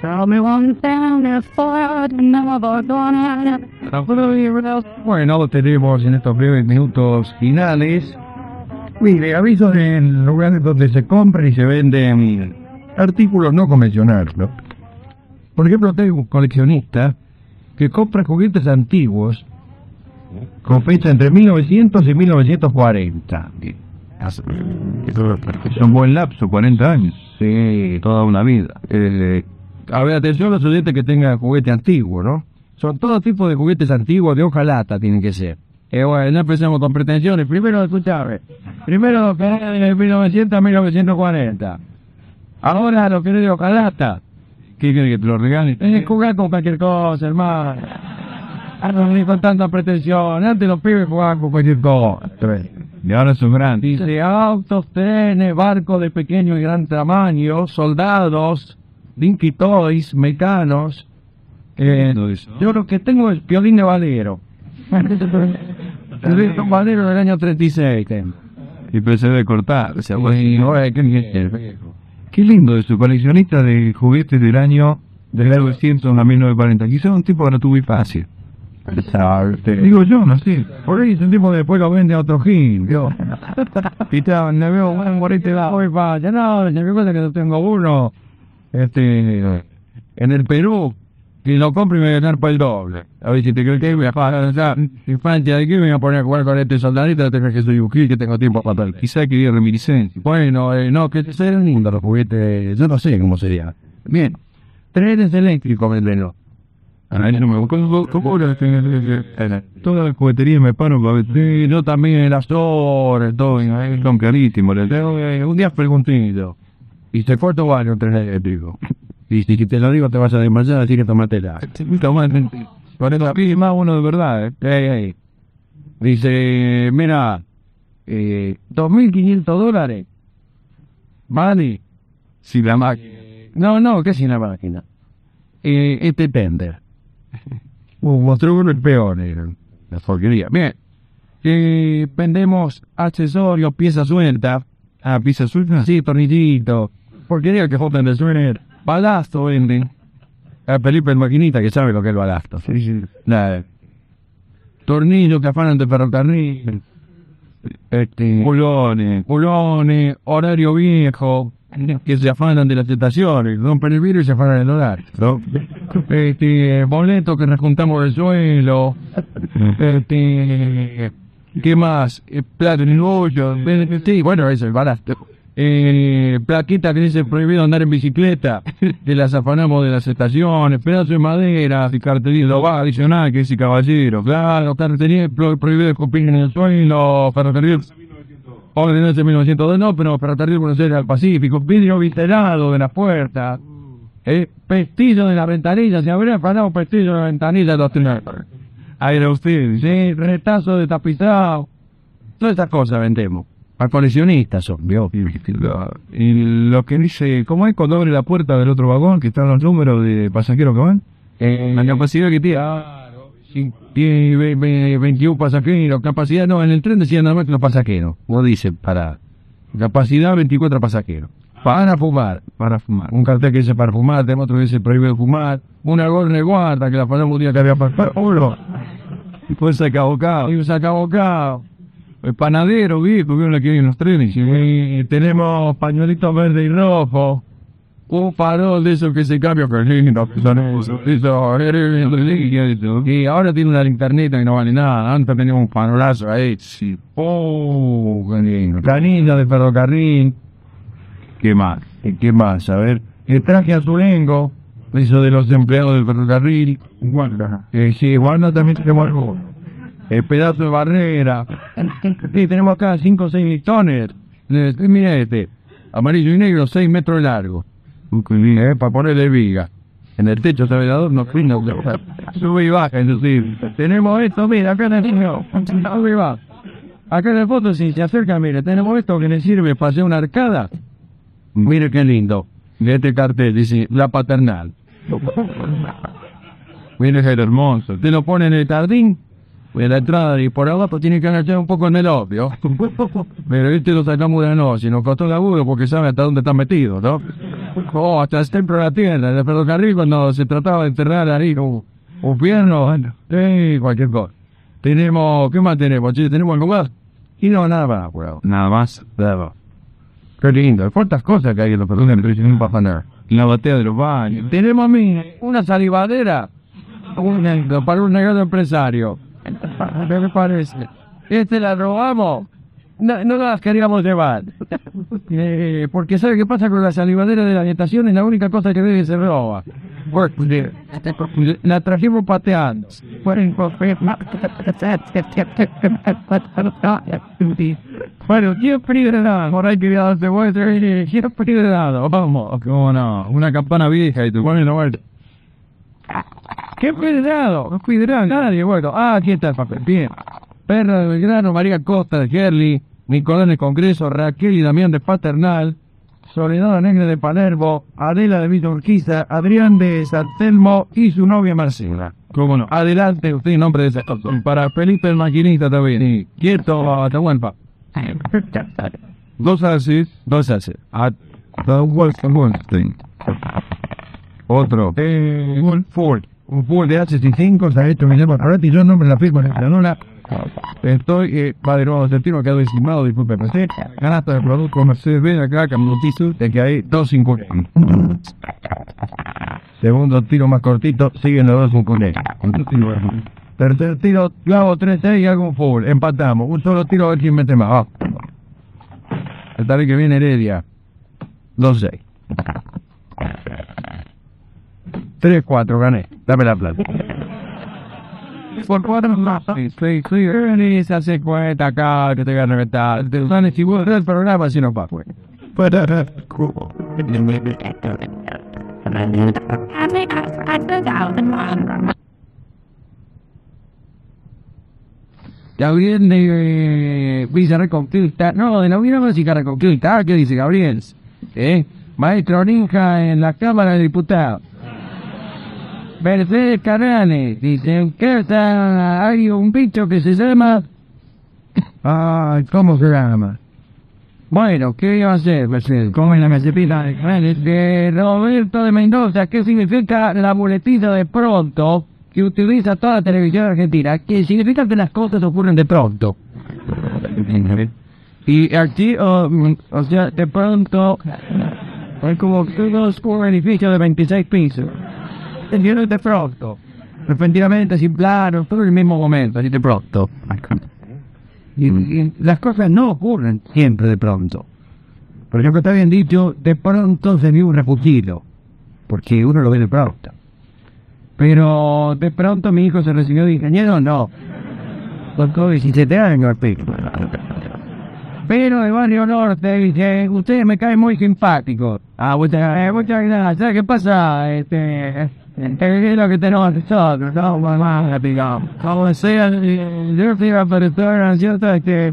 Tell me one thing never gonna Bueno, tenemos en estos breves minutos finales. Mire, avisos en lugares donde se compran y se venden artículos no convencionales. ¿no? Por ejemplo, tengo un coleccionista que compra juguetes antiguos con fecha entre 1900 y 1940. Es un buen lapso, 40 años. Sí, toda una vida. Eh, a ver, atención a los estudiantes que tengan juguete antiguo, ¿no? Son todo tipo de juguetes antiguos de hoja lata, tienen que ser. Eh, bueno, no empecemos con pretensiones. Primero, escuchame. Primero lo que era de 1900 a 1940. Ahora lo que es de hoja lata. ¿Qué quiere que te lo regalen? Eh, jugar con cualquier cosa, hermano. Ahora no con tanta pretensión. Antes los pibes jugaban con cualquier cosa. Y ahora son grandes. Dice autos, trenes, barcos de pequeño y gran tamaño, soldados, Dinky Toys, mecanos. Eh, yo lo que tengo es violín de Valero. El Valero del año 36 tengo. Y pensé de cortar. O sea, qué, qué lindo es su coleccionista de juguetes del año de 1900 a 1940. Quizá un tipo que no tuve fácil. Digo yo, no sé. Por ahí es un tipo que después lo vende a otro gil. Yo. Y te, me veo un guarete va, voy para allá. No, me cuenta que tengo uno. Este. En el Perú. Y lo compro y me voy a ganar por el doble. A ver si te crees que voy a pagar ya. Infancia de aquí me voy a poner a jugar con este soldadito. Te crees que soy un gil que tengo tiempo para tal. Quizá que reminiscencia. Bueno, eh, no, que sean lindos los juguetes. Yo no sé cómo sería. Bien. Trenes eléctricos, venderlo. Toda la juguetería me paro para ver. Sí, yo también las horas, todo, son tengo, eh, un día pregunté yo. Y se cortó varios tren eléctricos. Y si te lo digo te vas a desmayar, así que tomatela. Tomate. Con eso aquí más uno de verdad, eh. Dice, mira, eh, 2.500 dólares. Vale. Si la máquina. No, no, que si la máquina. Eh, este tender. Uh, mostró uno el peor, eh, la porquería. Bien. Eh, vendemos accesorios, piezas sueltas. Ah, piezas sueltas, sí, tornillito. Porquería que joden de suener. Balasto venden. A Felipe el maquinita que sabe lo que es el balasto. Sí, sí. Nada. Tornillos que afanan de ferrocarril. Este, culones, culones, horario viejo, que se afanan de las estaciones, rompen el vidrio y se afanan el dólar. ¿no? Este, boletos que nos juntamos del suelo, este, ¿qué más? Eh, Plato en el hoyo, sí, bueno, eso es barato. Eh, plaquita que dice prohibido andar en bicicleta, que las afanamos de las estaciones, pedazos de madera, y lo va adicional que dice caballero, claro, cartelilla pro- prohibido escupir en el suelo, ferrocarril Ordenanza de 1902, no, pero ferrocarril Buenos Aires al Pacífico, vidrio vitelado de las puertas, eh, pestillo de la ventanilla, se habría parado pestillo de la ventanilla de los era usted, sí, retazo de tapizado, todas estas cosas vendemos. A coleccionistas son, ¿vio? Y lo que dice, ¿cómo es cuando abre la puerta del otro vagón, que están los números de pasajeros que van? la capacidad que tiene. Ve- 21 pasajeros, capacidad, no, en el tren decía nada más que los pasajeros. Como dice, para capacidad 24 pasajeros. Para fumar, para fumar. Un cartel que dice para fumar, tenemos otro que dice prohibido fumar. Una gorra de guarda que la ponemos un día que había para uno. Pues sacabocado. Y un sacabocado. El panadero, viejo, que la que hay en los trenes. Y tenemos pañuelitos verde y rojo. Un farol de esos que se cambia. Y ahora tiene una linternita que no vale nada. Antes teníamos un farolazo ahí. Sí. Oh. Canilla de ferrocarril. ¿Qué más? ¿Qué- ¿Qué más? A ver. El traje azulengo. Eso de los empleados del ferrocarril. Guarda. Eh, sí, guarda también tenemos algo. El pedazo de barrera. Sí, tenemos acá 5 o 6 listones. Eh, Mira este. Amarillo y negro, 6 metros largo. Eh, para ponerle viga. En el techo se ve de adorno, fino. Sube y baja, es decir. Tenemos esto, mira, acá tenemos. Sube y baja. Acá en la foto, si se acerca, mire, tenemos esto que le sirve para hacer una arcada. Mire qué lindo. De este cartel dice, la paternal. Mire qué hermoso. Te lo pone en el jardín de la entrada y por abajo tiene que agachar un poco en el obvio. Pero este lo sacamos de la noche y nos costó laburo porque sabe hasta dónde está metido, ¿no? Oh, hasta el templo de la tienda, del ferrocarril cuando se trataba de enterrar ahí un, un fierno, bueno, sí, cualquier cosa. Tenemos, ¿qué más tenemos? Che, ¿Tenemos algo más? Y no, nada más, weón. Nada más. Nada más. Qué lindo, cuántas cosas que hay en los ferrocarriles no pasa nada. La batea de los baños. Tenemos a mí una salivadera una, para un negocio empresario. ¿Qué me parece? Este la robamos. No, no las queríamos llevar. Eh, porque ¿sabe qué pasa con la salivadera de la habitación? Es la única cosa que ve que se roba. Porque la trajimos pateando. Bueno, ¿quién prioridad? Por ahí quería darse vuelta. ¿Quién prioridad? Vamos. ¿Cómo no? Una campana vieja y tú la vuelta. ¿Qué prioridad? No cuidado nadie. Bueno, ah, aquí está el papel. Bien. Perra de Belgrano, María Costa de Gerli, Nicolás de Congreso, Raquel y Damián de Paternal, Soledad Negra de Palermo, Adela de Villa Urquiza, Adrián de San Telmo y su novia Marcela. ¿Cómo no? Adelante usted en nombre de ese Para Felipe el maquinista también. Y quieto, Atahualpa. Dos así. Dos hace. Atahualpa. Otro. Eh, Ford. Un Ford de H5 se ha hecho Ahora y yo el nombre de la firma en la luna. Estoy, eh, de nuevo, sentido quedó estimado, disculpe, Mercedes. Ganaste de producto Mercedes Benz acá, Caminotizo, de que hay 2.50. Segundo tiro más cortito, siguen los dos con Tercer tiro, yo hago 3 y hago un full, empatamos. Un solo tiro a ver quién mete más. Va. El tal que viene Heredia. 2-6. 3-4, gané. Dame la plata. Por cuatro sí, ni se hace cuenta acá que te voy a reventar. Te dan si vos el programa si no va, pues. Gabriel de eh, Villa Reconquista, no, de la Unión Música Reconquista, ¿qué dice Gabriel? ¿Eh? Maestro Ninja en la Cámara de Diputados. Mercedes Carrane, dice que está, hay un bicho que se llama... ¿cómo se llama? Bueno, ¿qué iba a hacer, Mercedes? ¿Cómo es la mecepita de Carrane? De Roberto de Mendoza, ¿qué significa la boletita de pronto que utiliza toda la televisión argentina? ¿Qué significa que las cosas ocurren de pronto? Y aquí, oh, o sea, de pronto, hay como todos un edificio de 26 pisos entiendo de pronto. Repentinamente, así, claro, todo en el mismo momento, así de pronto. Y, y las cosas no ocurren siempre de pronto. Por ejemplo, está bien dicho, de pronto se vio un refugio, porque uno lo ve de pronto. Pero de pronto mi hijo se recibió de ingeniero, no. Con todo 17 años, pero de Barrio Norte dice, ustedes me caen muy simpáticos. Ah, muchas, eh, muchas gracias. ¿Sabes qué pasa? Este, es lo que tenemos nosotros, no más, digamos. Como decía, yo fui a persona, ¿cierto? Este,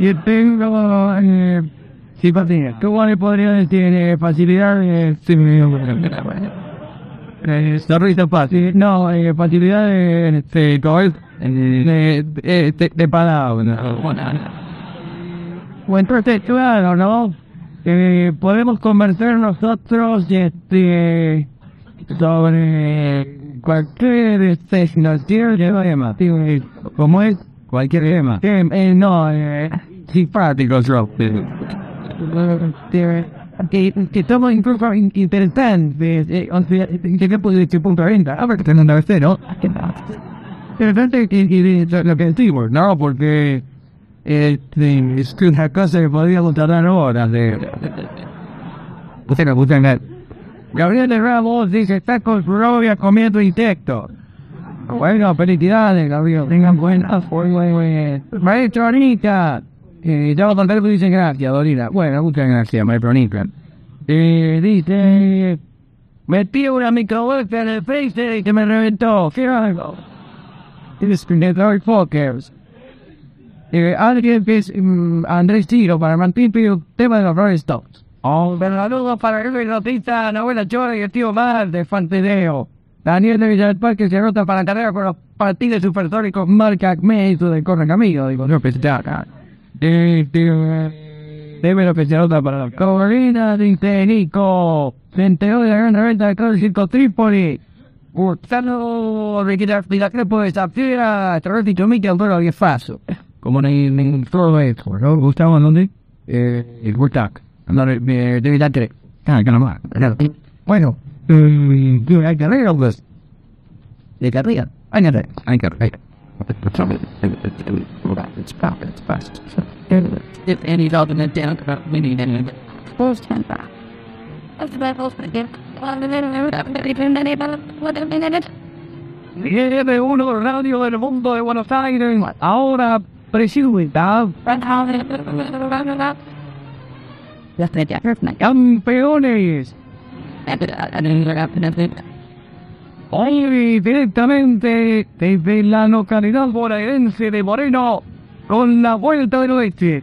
yo tengo eh, simpatía. ¿Cómo le podría decir? Eh, facilidad de... Sí, eh, sonrisa fácil. No, eh, facilidad de... Este, ¿cómo es? De, de, de, de palabras. Bueno, entonces, claro, ¿no? Eh, podemos conversar nosotros, este sobre cualquier este, financiero tema, como es cualquier tema. Eh, no, eh, simpático, yo. Que, que estamos incluso interesantes, eh, o sea, desde este punto de vista. A ver, que tengan una vez, ¿no? Interesante lo que decimos, ¿no? Porque este, es una cosa que podríamos tardar horas de... Usted no, usted no. Gabriel Ramos dice, está con su novia comiendo insectos. Bueno, felicidades, Gabriel. Tengan buenas. Maestro Anita. Eh, ya va a dice gracias, Dorina. Bueno, muchas gracias, maestro Anita. Eh, dice, metí una microvuelta en el freezer y se me reventó. ¿Qué hago? De Fokers. Eh, alguien que es um, Andrés Tiro para mantener el tema de los Rolling Stones. Un saludo para el notista Novela Chora y el tío Mar de Fantideo. Daniel de Villa del Parque se anota para la carrera con los patines supersónicos marca Acme y su de Corre Camino. Digo, no, pensé acá. Debe lo que para la Corrida de Nico. Se enteró de la gran reventa de Carlos Circo Trípoli. Gustavo Riquita Fila Crepo de Zafira, Terrorista y Chomita, un perro bien faso. Como en todo esto, ¿no? Gustavo, ¿dónde? Eh, el Gurtak. No, de de Villa Tres. Ah, que nomás. Bueno, eh, hay carrera, pues. De carrera. Hay carrera. Hay carrera. It's fast. It's fast. If any dog in the down, we need any. First ten back. That's about all again. Viene uno radio del mundo de Buenos Aires. Ahora campeones. Hoy directamente desde la localidad bonaerense de Moreno con la vuelta del oeste.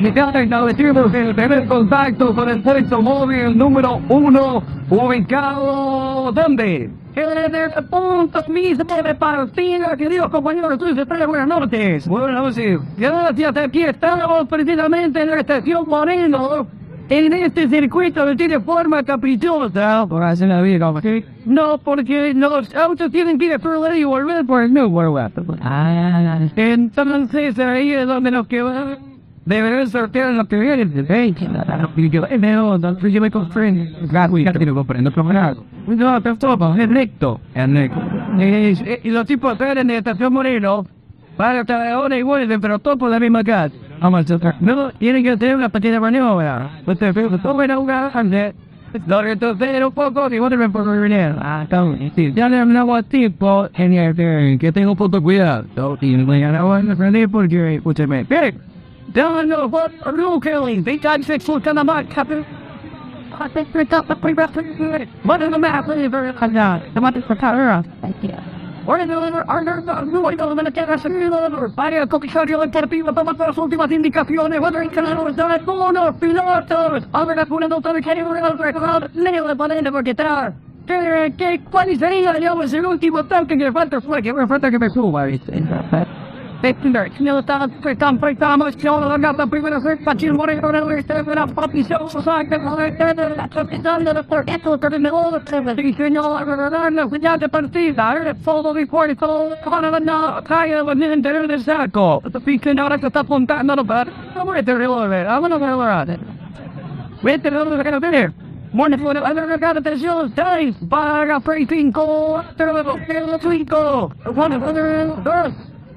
Me queda establecido el primer contacto con el sexto móvil número uno, ubicado ¿dónde? En el punto mismo de partida, queridos compañeros, de buenas noches. Buenas noches. Gracias, aquí estamos precisamente en la estación Moreno, en este circuito que tiene forma caprichosa. Por hacer la vida. No, porque los autos tienen que ir a Florida y volver por el Newport. Ah, entonces ahí es donde nos quedamos. Deberán sortear lo que viene. Hey, no, no, yo me comprendo. Ya te lo comprendo, camarada. No, te tomo, es recto. Es recto. Y los tipos traen de Estación Moreno para estar ahora iguales, pero todos por la misma a No, tienen que tener una partida de maniobra. Pues te veo que todo era un grande. Lo retroceder un poco y vuelven por venir. Ah, está bien. Sí, ya le hablaba a tipo, genial, que tengo un poco de cuidado. Y me van a aprender porque, escúcheme. Bien. Don't know what a rule killing. They got six foot on the mark, Captain. I think we're up the pre What is the map? Liver, I'm not. The one for power. Thank you. Or in the liver, are there the new item in the terra liver? Varia cookie shot your terapia, but what was ultima indicazione, whether it can or not, no, no, pilotos. Ahora la puna no sabe que hay un record, leo le ponen por detrás. ¿Qué, qué, ¿Cuál sería, digamos, el último tanque que falta? Fue que me falta que me suba, ¿viste? Victor, Militão, Freitam, Freitam, Show, Lagata, Primeira Vez, Patil, Moreira, Leste, Vera, Papi, Show, Saca, Capitando, the Forgetful, Cardinal, Senhor, Cuidado, Partida, Follow, Report, Follow, Conavana, Kaya, Interior del Saco, the Pekin, ahora que está apuntando, no, pero, vamos a tenerlo, a ver, vamos a ver, Vete, no lo que no tener. Wonderful, other got the shows, dice, Baga, Prating, Go, Terrible, Twinkle, one of other, Uno, Remember? Now, for what the hell I want to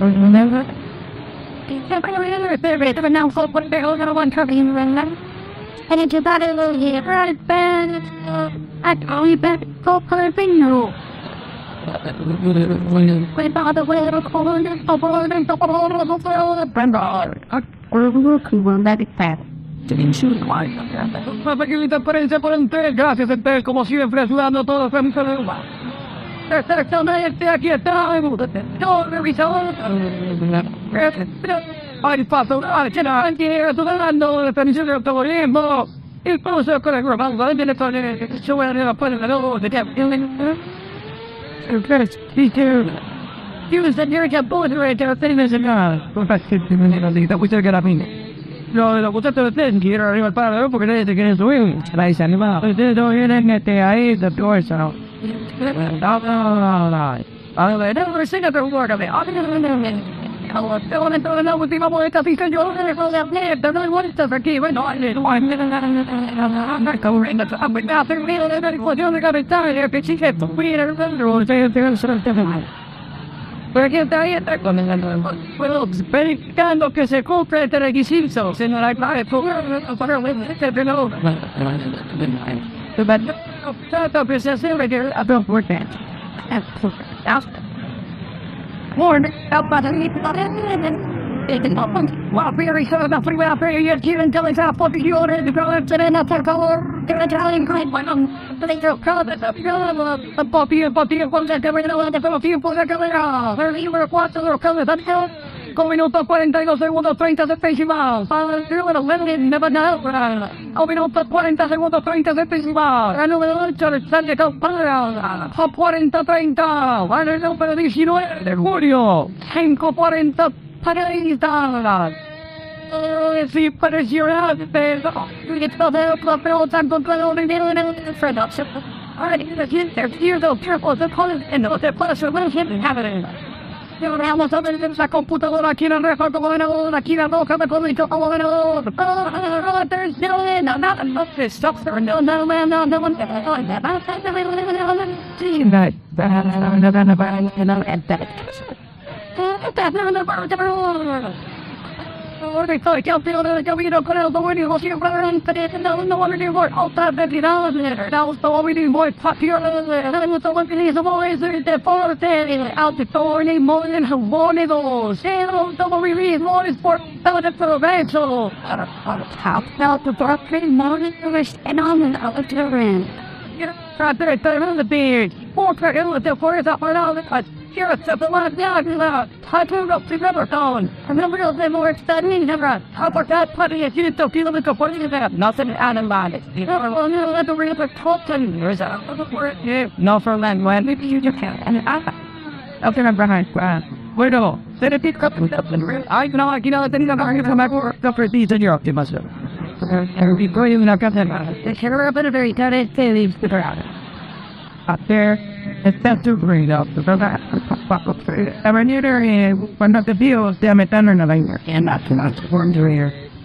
remember? And it's about a little here, right? Ben, I call you back, go for a video. Wait, by the way, the color is the board and the board of the floor, the brand. We're looking, we're letting fast. Papá, que grita prensa por entero. Gracias, entero, como siempre, ayudando a todos. Este aquí está, no revisado. Ay, paso, ay, que no, quiero, sudando, definición del automovilismo. Il professor con la roba, va a vedere con il suo era poi la loro di tempo. Il first teacher. He was the near to bullet right there, thing is in uh, that we still got up in. Lo, lo gustaste de ustedes, quiero arriba el paro, porque ustedes se quieren subir. Ahí se animaba. Ustedes no vienen este, ahí, de torso. No, no, no, no. A ver, no, pero sigue otro lugar, a ver. Tengo una entrada en la última vuelta, fija yo, no dejo de hacer, no hay vueltas aquí, bueno, no, corriendo, me hace ruido de la ecuación de capital, que chiquito, mira, ustedes tienen que ser el tema. Porque está ahí está comiendo Bueno, verificando que se cumple este requisito, se nos la pague por para este pelo. Tanto que se hace que a ver por qué. Morning, up by the Wow, very good. La primera feria quieren que les apoyes de producción por favor. Que me traen con bueno, pero cada desafío la popia popia con el terreno de desafío por la carrera. El libro 4 de cada desafío. Con minutos 42 segundos 30 de festival. Para el número 20 de Banana. Con minutos 40 segundos 30 de festival. El número 8 de Sánchez Campana. Top 40 30. Para el número 19 de julio. 5 40 Paraíso! Si parecerá It's the pelota contra el de Fredox. Here's the purple, the color, and the plus of happening. Vamos a ver esa computadora aquí en el recuerdo bueno, aquí la roca de corrito bueno. There's no no no no this stuff there no no man no no one that Ahora estoy campeón de camino con el dominio siempre antes no no voy a ir alta veterana no estoy muy muy popular no estoy muy muy muy deporte altitude muy bonitos pero no muy muy muy por todo el provecho how felt the broken morning was and on the terrain Trate de terminar de beard, porque el de fuerza para la here at the last down loud. I turned up the river down. Remember the more studying never. How about that putting a huge to feel the supporting that nothing animated. You know, well, no, let the river talk to you. There's a word here. No for land when maybe you just can't. And I up there behind ground. Bueno, se le pick up and up and I know, I know, I think I'm going to come back up for these in Europe to myself. Every boy in the country, the hero of a very tight, they leave the ground. Up there, está sufrido. Avenida cuando te digo, te metano en la aire. And that's not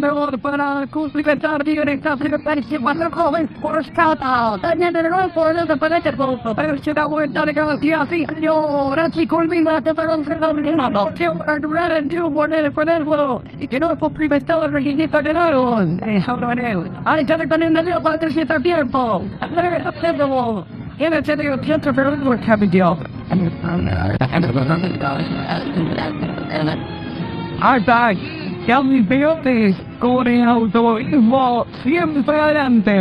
show. And the Lord put on a cool sleep and out of you, and stuff, and the what they're calling for scout out. And then they're on for the political, but I should have word done against the RC. Yo, that's the cool me left the first for the minute. Two are red and two more than for that little. You know, for previous television, he did another one. Hey, how do I know? I just done in the little, but this is a beautiful. Very acceptable. In a city of Pinter for the work happy deal. I died. Ya mi peote con el automovilismo siempre adelante.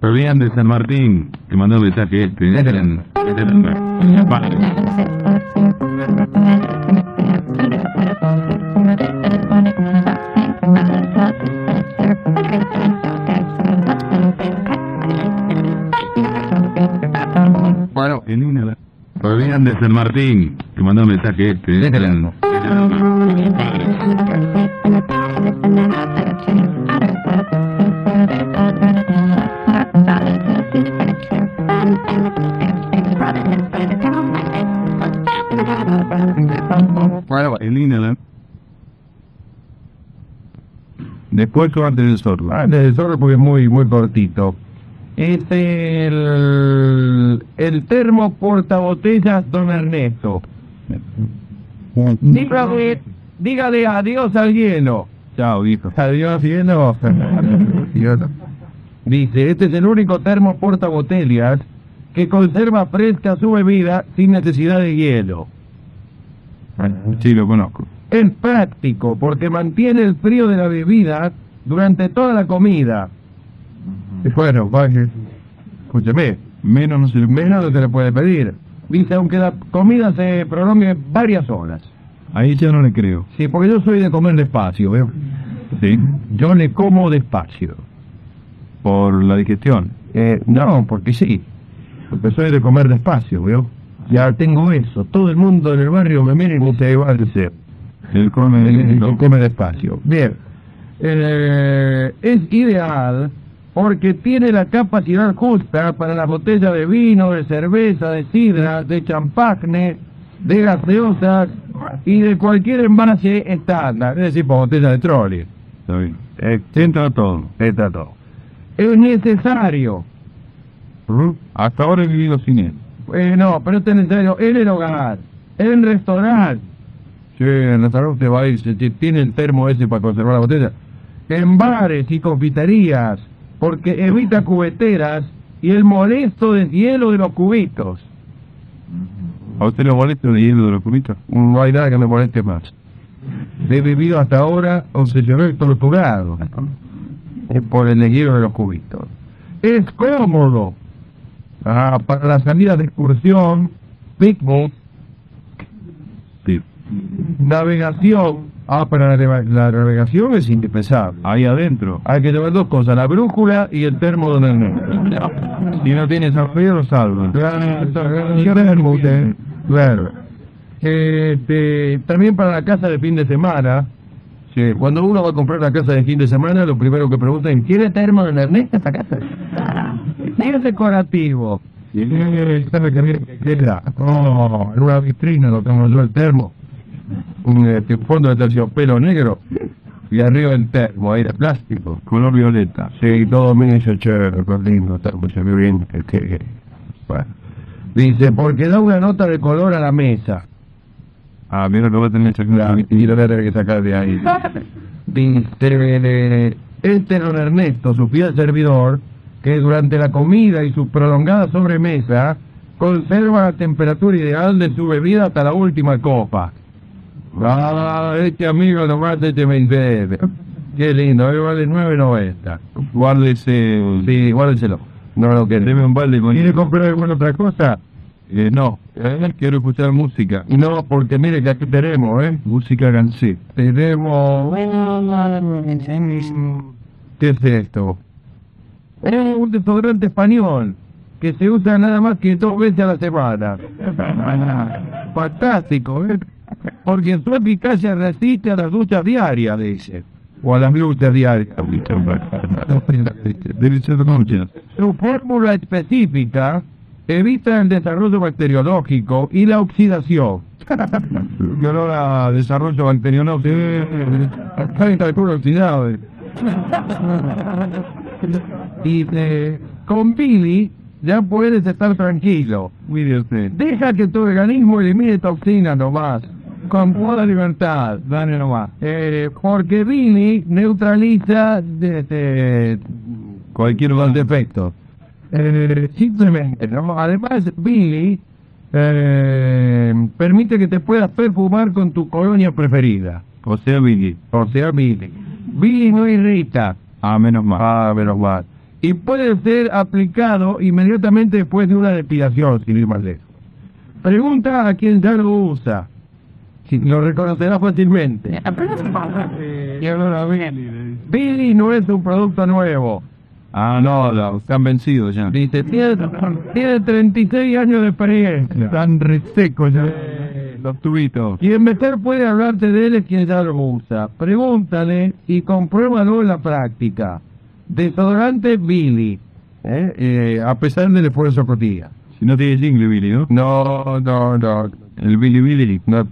Fabián de San Martín, que mandó mensaje este. Fabián de San Martín, que mandó el mensaje este. bueno, En línea, Después o antes del sorbo. antes del zorro porque es muy, muy cortito. Es el, el termo portabotellas Don Ernesto. Dígale, dígale adiós al hielo. Chao, hijo. Adiós hielo. Dice, este es el único termo portabotellas que conserva fresca su bebida sin necesidad de hielo. Sí, lo conozco. Es práctico porque mantiene el frío de la bebida durante toda la comida. Bueno, vaya, escúcheme, Menos no se le menos no se le puede pedir. Dice, aunque la comida se prolongue varias horas. Ahí ya no le creo. Sí, porque yo soy de comer despacio, ¿veo? Sí. Yo le como despacio. Por la digestión. Eh, no, porque sí. Porque soy de comer despacio, ¿veo? Ya tengo eso. Todo el mundo en el barrio me mira y me dice, igual de ser. Él come. Eh, lo come despacio. Bien. Eh, es ideal porque tiene la capacidad justa para la botella de vino, de cerveza, de sidra, de champagne, de gaseosas y de cualquier envase estándar. Es decir, por botella de trolley. Está bien. Entra todo. Está todo. Es necesario. Hasta ahora he vivido sin él. Eh, no, pero es necesario en el hogar, en el restaurante. Sí, en el restaurante usted va a ir, tiene el termo ese para conservar la botella. En bares y confiterías, porque evita cubeteras y el molesto deshielo de los cubitos. ¿A usted le molesta el hielo de los cubitos? No hay nada que me moleste más. He vivido hasta ahora obsesionado y torturado por el hielo de los cubitos. Es cómodo ah, para la salida de excursión, picnic, Sí. navegación. Ah, para la, la navegación es indispensable. Ahí adentro. Hay que llevar dos cosas, la brújula y el termo de la Si no tienes alfredo, lo salvan. Claro. Claro. Este, también para la casa de fin de semana. Sí, cuando uno va a comprar la casa de fin de semana, lo primero que preguntan, ¿quiere termo de Ernesto esta casa? Es decorativo. Eh, ¿Sabe qué bien que queda? Oh, en una vitrina lo tengo yo el termo. Un este, fondo de terciopelo negro. Y arriba el termo, ahí de plástico. Color violeta. Sí, todo me dice, chévere, qué lindo, está muy bien. que- que- bueno. Dice, porque da una nota de color a la mesa. Ah, mira, lo va a tener que Claro, sacar. y lo voy a tener que sacar de ahí. Dice, eh, este don Ernesto, su fiel servidor, que durante la comida y su prolongada sobremesa, conserva la temperatura ideal de su bebida hasta la última copa. Ah, este amigo nomás este me bebe. Qué lindo, hoy vale 9.90. Guárdese. Sí, guárdenselo. No lo quiere. Deme un balde con ¿Quiere comprar alguna otra cosa? Eh, no. Eh, quiero escuchar música. No, porque mire que aquí tenemos, ¿eh? Música gansé. Tenemos... ¿Qué es esto? Es un desodorante español que se usa nada más que dos veces a la semana. Fantástico, ¿eh? Porque en su eficacia resiste a las duchas diarias, dice. O a las luchas diarias. Debe ser muchas. Su fórmula específica evita el desarrollo bacteriológico y la oxidación. Que ahora desarrollo bacteriológico. Está puro oxidado. eh. Y eh, con Billy ya puedes estar tranquilo. Deja que tu organismo elimine toxinas nomás. Con toda libertad. Dale nomás. Eh, porque Billy neutraliza de, de- Cualquier los balde. defectos. Eh, simplemente, ¿no? Además, Billy eh, permite que te puedas perfumar con tu colonia preferida. O sea, Billy. O sea, Billy. Billy no irrita. Ah, menos mal. Ah, menos mal. Y puede ser aplicado inmediatamente después de una depilación, sin ir más lejos. Pregunta a quien ya lo usa. Si lo reconocerá fácilmente. Y ahora Billy. Billy no es un producto nuevo. Ah, no, la- están vencidos ya. Dice, tiene, tiene 36 años de experiencia. Están resecos ya. Los tubitos. Quien mejor puede hablarte de él es quien ya lo usa. Pregúntale y compruébalo en la práctica. Desodorante Billy. ¿eh? Eh, a pesar del esfuerzo cotidiano. Si no tiene jingle, Billy, ¿no? No, no, no. El Billy Billy. no.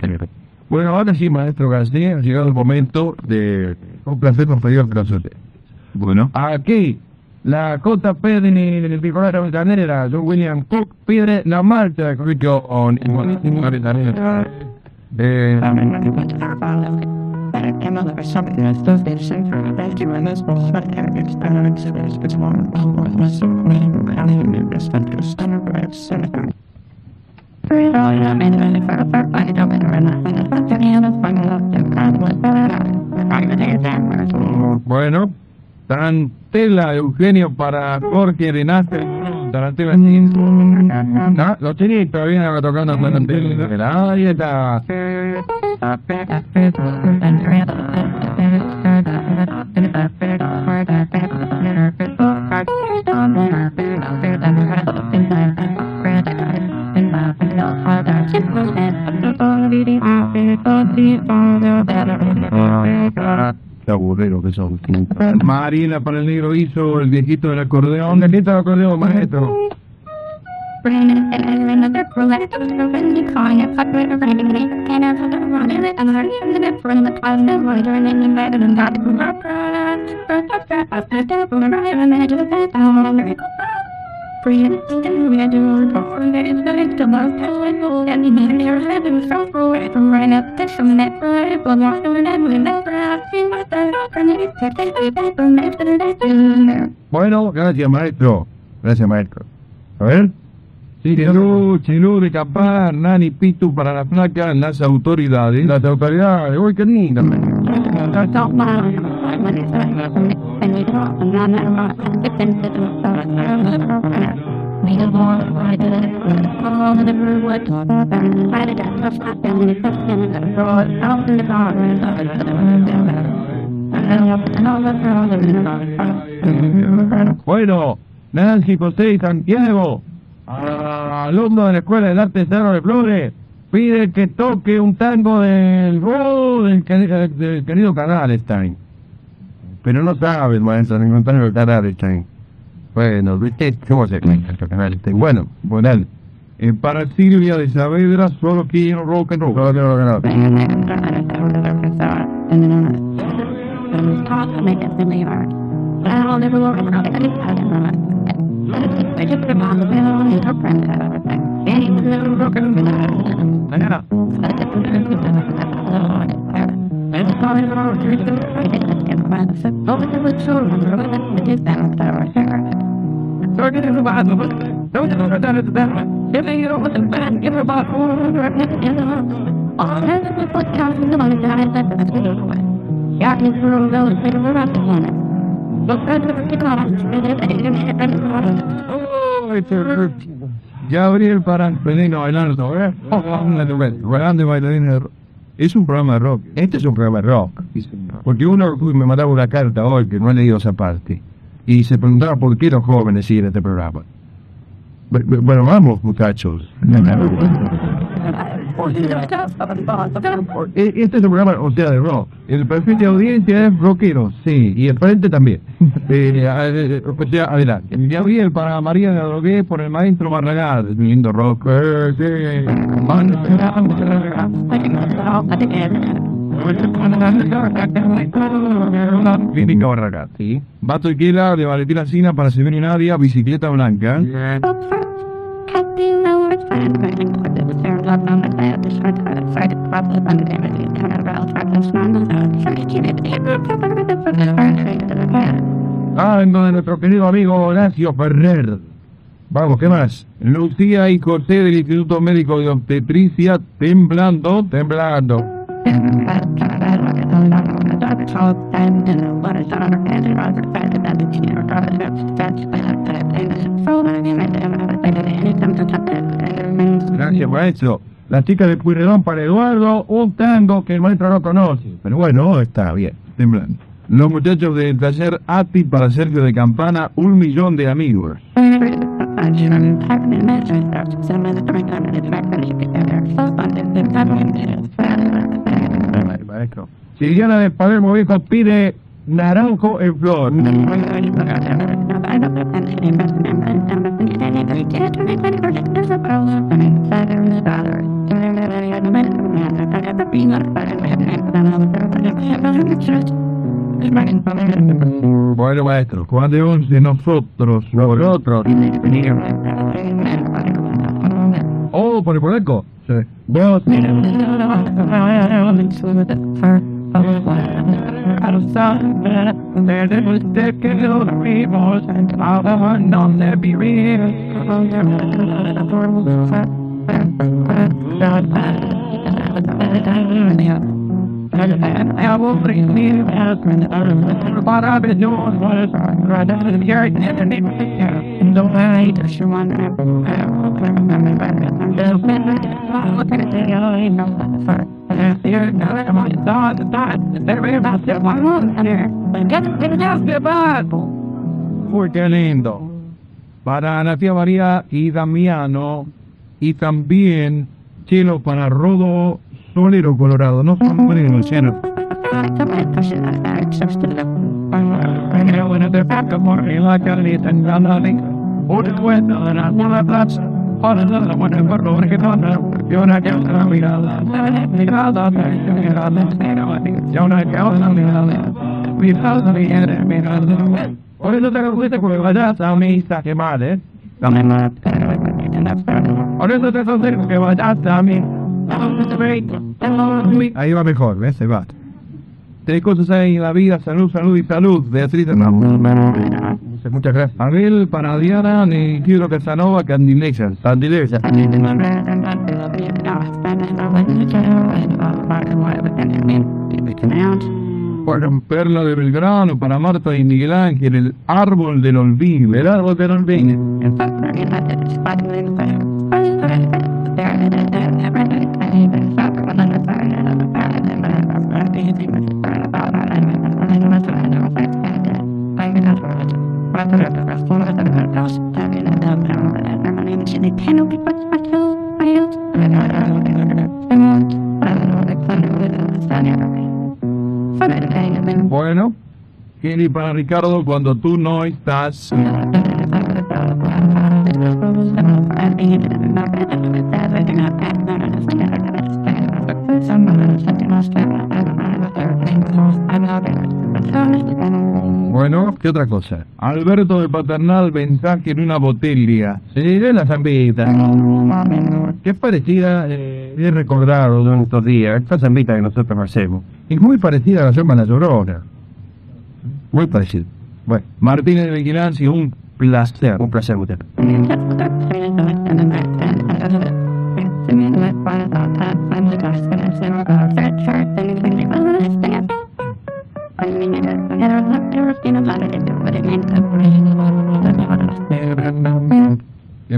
Bueno, ahora sí, maestro García, ha llegado el momento de complacer pedidos de nosotros. Bueno. Aquí, la JP de de Nicolás Avellaneda, John William Cook, pide la marcha de Cristo on Avellaneda. Eh, bueno, Tarantela Eugenio para Jorge Renato. Tarantela Ah, los chinitos vienen tocando Tarantela. Ahí está. Qué aburrido que son. Marina para el negro hizo el viejito del acordeón. El viejito del acordeón, maestro. Bueno, gracias, maestro. Gracias, maestro. A ver. Chilú, chilú de capar, nani, pitu para la placa, las autoridades. Las autoridades, uy, qué linda. Bueno, Nancy, José y Santiago, alumno de la Escuela de Arte Cerro de Flores, pide que toque un tango del, oh, del, querido- del querido Canalstein. Pero no sabes, maestro, ningún tango de Canalstein. Bueno, ¿viste cómo se Canalstein? Bueno, bueno, eh, para Silvia de Saavedra solo quiero rock and roll. Solo quiero rock and roll. Ay, qué- Gabriel Paranpelino bailando, ¿eh? Grande bailarín de rock. Es un programa de rock. Este es un programa de rock. Porque uno me mandaba una carta hoy que no he leído esa parte. Y se preguntaba por qué los jóvenes siguen este programa. Bu- bu- Bueno, vamos, muchachos. E- Este es un programa, o sea, de rock. El perfil de audiencia es rockero, sí, y el frente también. Eh, eh, o sea, adelante. Gabriel para María de Adrogué por el maestro Barragán, lindo rock. Sí. Lírica Barragán, sí. Vato y Quela de Valentina Sina para Severo y Nadia, bicicleta blanca. Ah, en donde nuestro querido amigo Horacio Ferrer. Vamos, ¿qué más? Lucía y Corté del Instituto Médico de Obstetricia, temblando, temblando. Gracias, maestro. La chica de Pueyrredón para Eduardo, un tango que el maestro no conoce. Pero bueno, está bien, temblando. Los muchachos del taller ATI para Sergio de Campana, un millón de amigos. Maestro. Siliana de Palermo Viejo pide naranjo en flor. Bueno, maestro, Juan de Once, nosotros, nosotros. Oh, por el polaco. Sí. Vos, outside There they was dead kill the remorse, and all the hunt on their bereaved I will bring me as when I'm I've been doing was I'm right out of the yard and then they were Uy, qué lindo. Para Ana Tía María y Damiano. Y también chelo para Rodo Solero Colorado. No son buenos chelos. Por eso te lo fuiste con vayas a misa, que madre. Por eso te aconsejo que vayas a. Ahí va mejor, ¿ves? Ahí va. Tres cosas hay en la vida, salud, salud y salud. Beatriz Muchas gracias. Abel para Diana y Hidro Casanova, Candilation. Candilation. Para Perla de Belgrano, para Marta y Miguel Ángel, el árbol del olvido, el árbol del olvido. Bueno, Kelly para Ricardo cuando tú no estás. Bueno, ¿qué otra cosa? Alberto de Paternal, mensaje en una botella. Se diré la zambita. Que es parecida, eh, he recordado de estos días, esta zambita que nosotros hacemos. Es muy parecida a la zamba La Llorona. Muy parecida. Bueno, Martínez de Vigilancia, un placer, un placer, usted.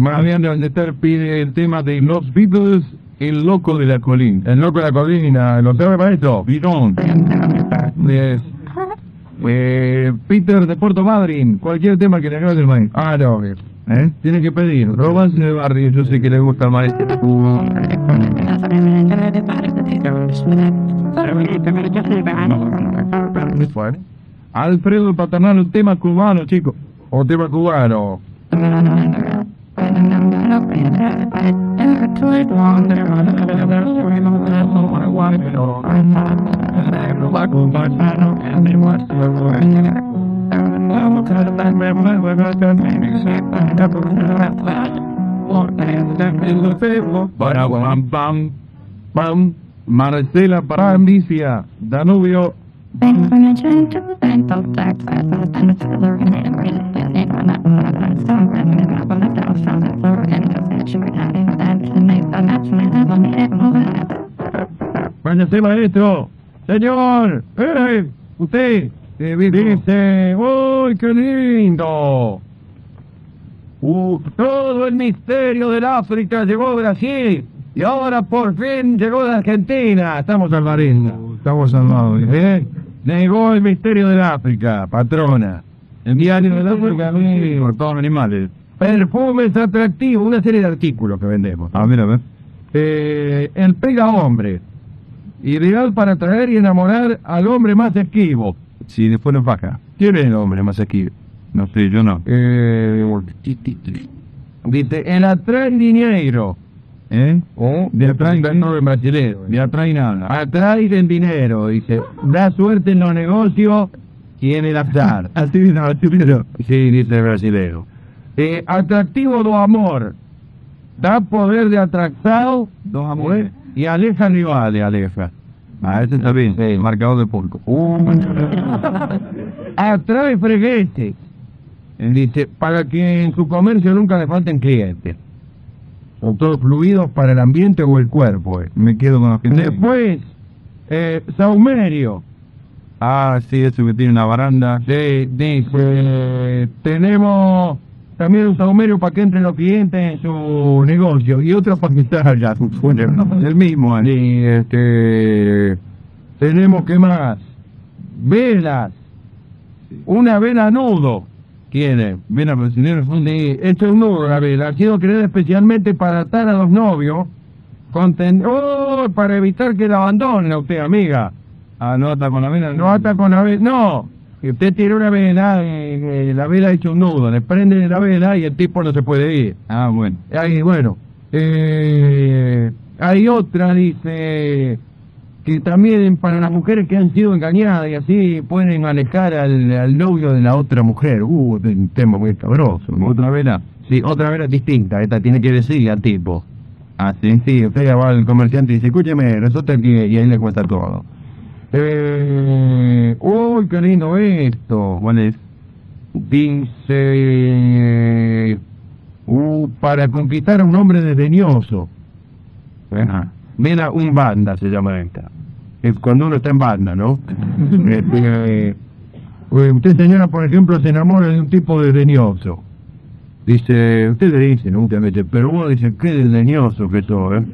Más bien de estar pide el tema de los Beatles, el loco de la colina. El loco de la colina, el hotel de maestro, Bidón. Yes. Eh, Peter de Puerto Madryn, cualquier tema que le haga del maestro. Ah, no, ¿eh? Tiene que pedir. Romance de barrio, yo sé que le gusta al maestro. Alfredo Paternal, tema cubano, chicos. O tema cubano. Pam pam Marcela Parambicia Danubio maestro Señor ¡Eh! Eh, dice ¡Uy qué lindo! Uh, todo el misterio del África llegó a Brasil y ahora por fin llegó a Argentina. Estamos salvando. Estamos salvados. ¿eh? Negó el misterio del África, patrona. El diario del África, por todos los animales. Perfumes atractivos, una serie de artículos que vendemos. Ah, mira, a ver. Eh, el pega hombre. Ideal para atraer y enamorar al hombre más esquivo. Si después nos baja. ¿Quién es el hombre más esquivo? No sé, yo no. Eh, dice, el atrae dinero. ¿Eh? O de atrae no brasileño. De atrae nada. Atrae el dinero. Dice, da suerte en los negocios. Tiene el azar. Así dice brasileño. Sí, dice el brasileño. Eh, atractivo do amor. Da poder de atracción dos amores y aleja rivales, aleja. Ah, ese está bien, sí, marcador de pulco. Atrae fregueses. Dice, para que en su comercio nunca le falten clientes. Son todos fluidos para el ambiente o el cuerpo. eh. Me quedo con los que Después, eh, saumerio. Ah, sí, eso que tiene una baranda. Sí, dice, tenemos también un saumerio para que entren los clientes en su negocio y otro para que salga su el mismo. Y este, tenemos que más, velas, una vela nudo. Tiene, vela brasileña, esto es un nudo la vela, ha sido creada especialmente para atar a los novios, conten oh, para evitar que la abandonen a usted, amiga. Ah, no ata con la vela. No ata con la vela, no. Y usted tiene una vela, eh, eh, la vela ha hecho un nudo, le prende la vela y el tipo no se puede ir. Ah, bueno. Ahí, bueno, eh, hay otra, dice, que también para las mujeres que han sido engañadas y así pueden alejar al, al novio de la otra mujer. Uh, un tema muy cabroso. ¿Otra vela? Sí, otra vela distinta, esta tiene que decirle al tipo. Ah, sí. Sí, usted va al comerciante y dice, escúcheme, resulta que... y ahí le cuenta todo. Eh, uy, qué lindo esto. ¿Cuál es? Dice, uh, para conquistar a un hombre desdeñoso. Ajá. Mira, un banda se llama esta. Es cuando uno está en banda, ¿no? Este, eh, usted, señora, por ejemplo, se enamora de un tipo desdeñoso. Dice, usted le dice, ¿no? Pero uno dice, qué desdeñoso que sos, ¿eh?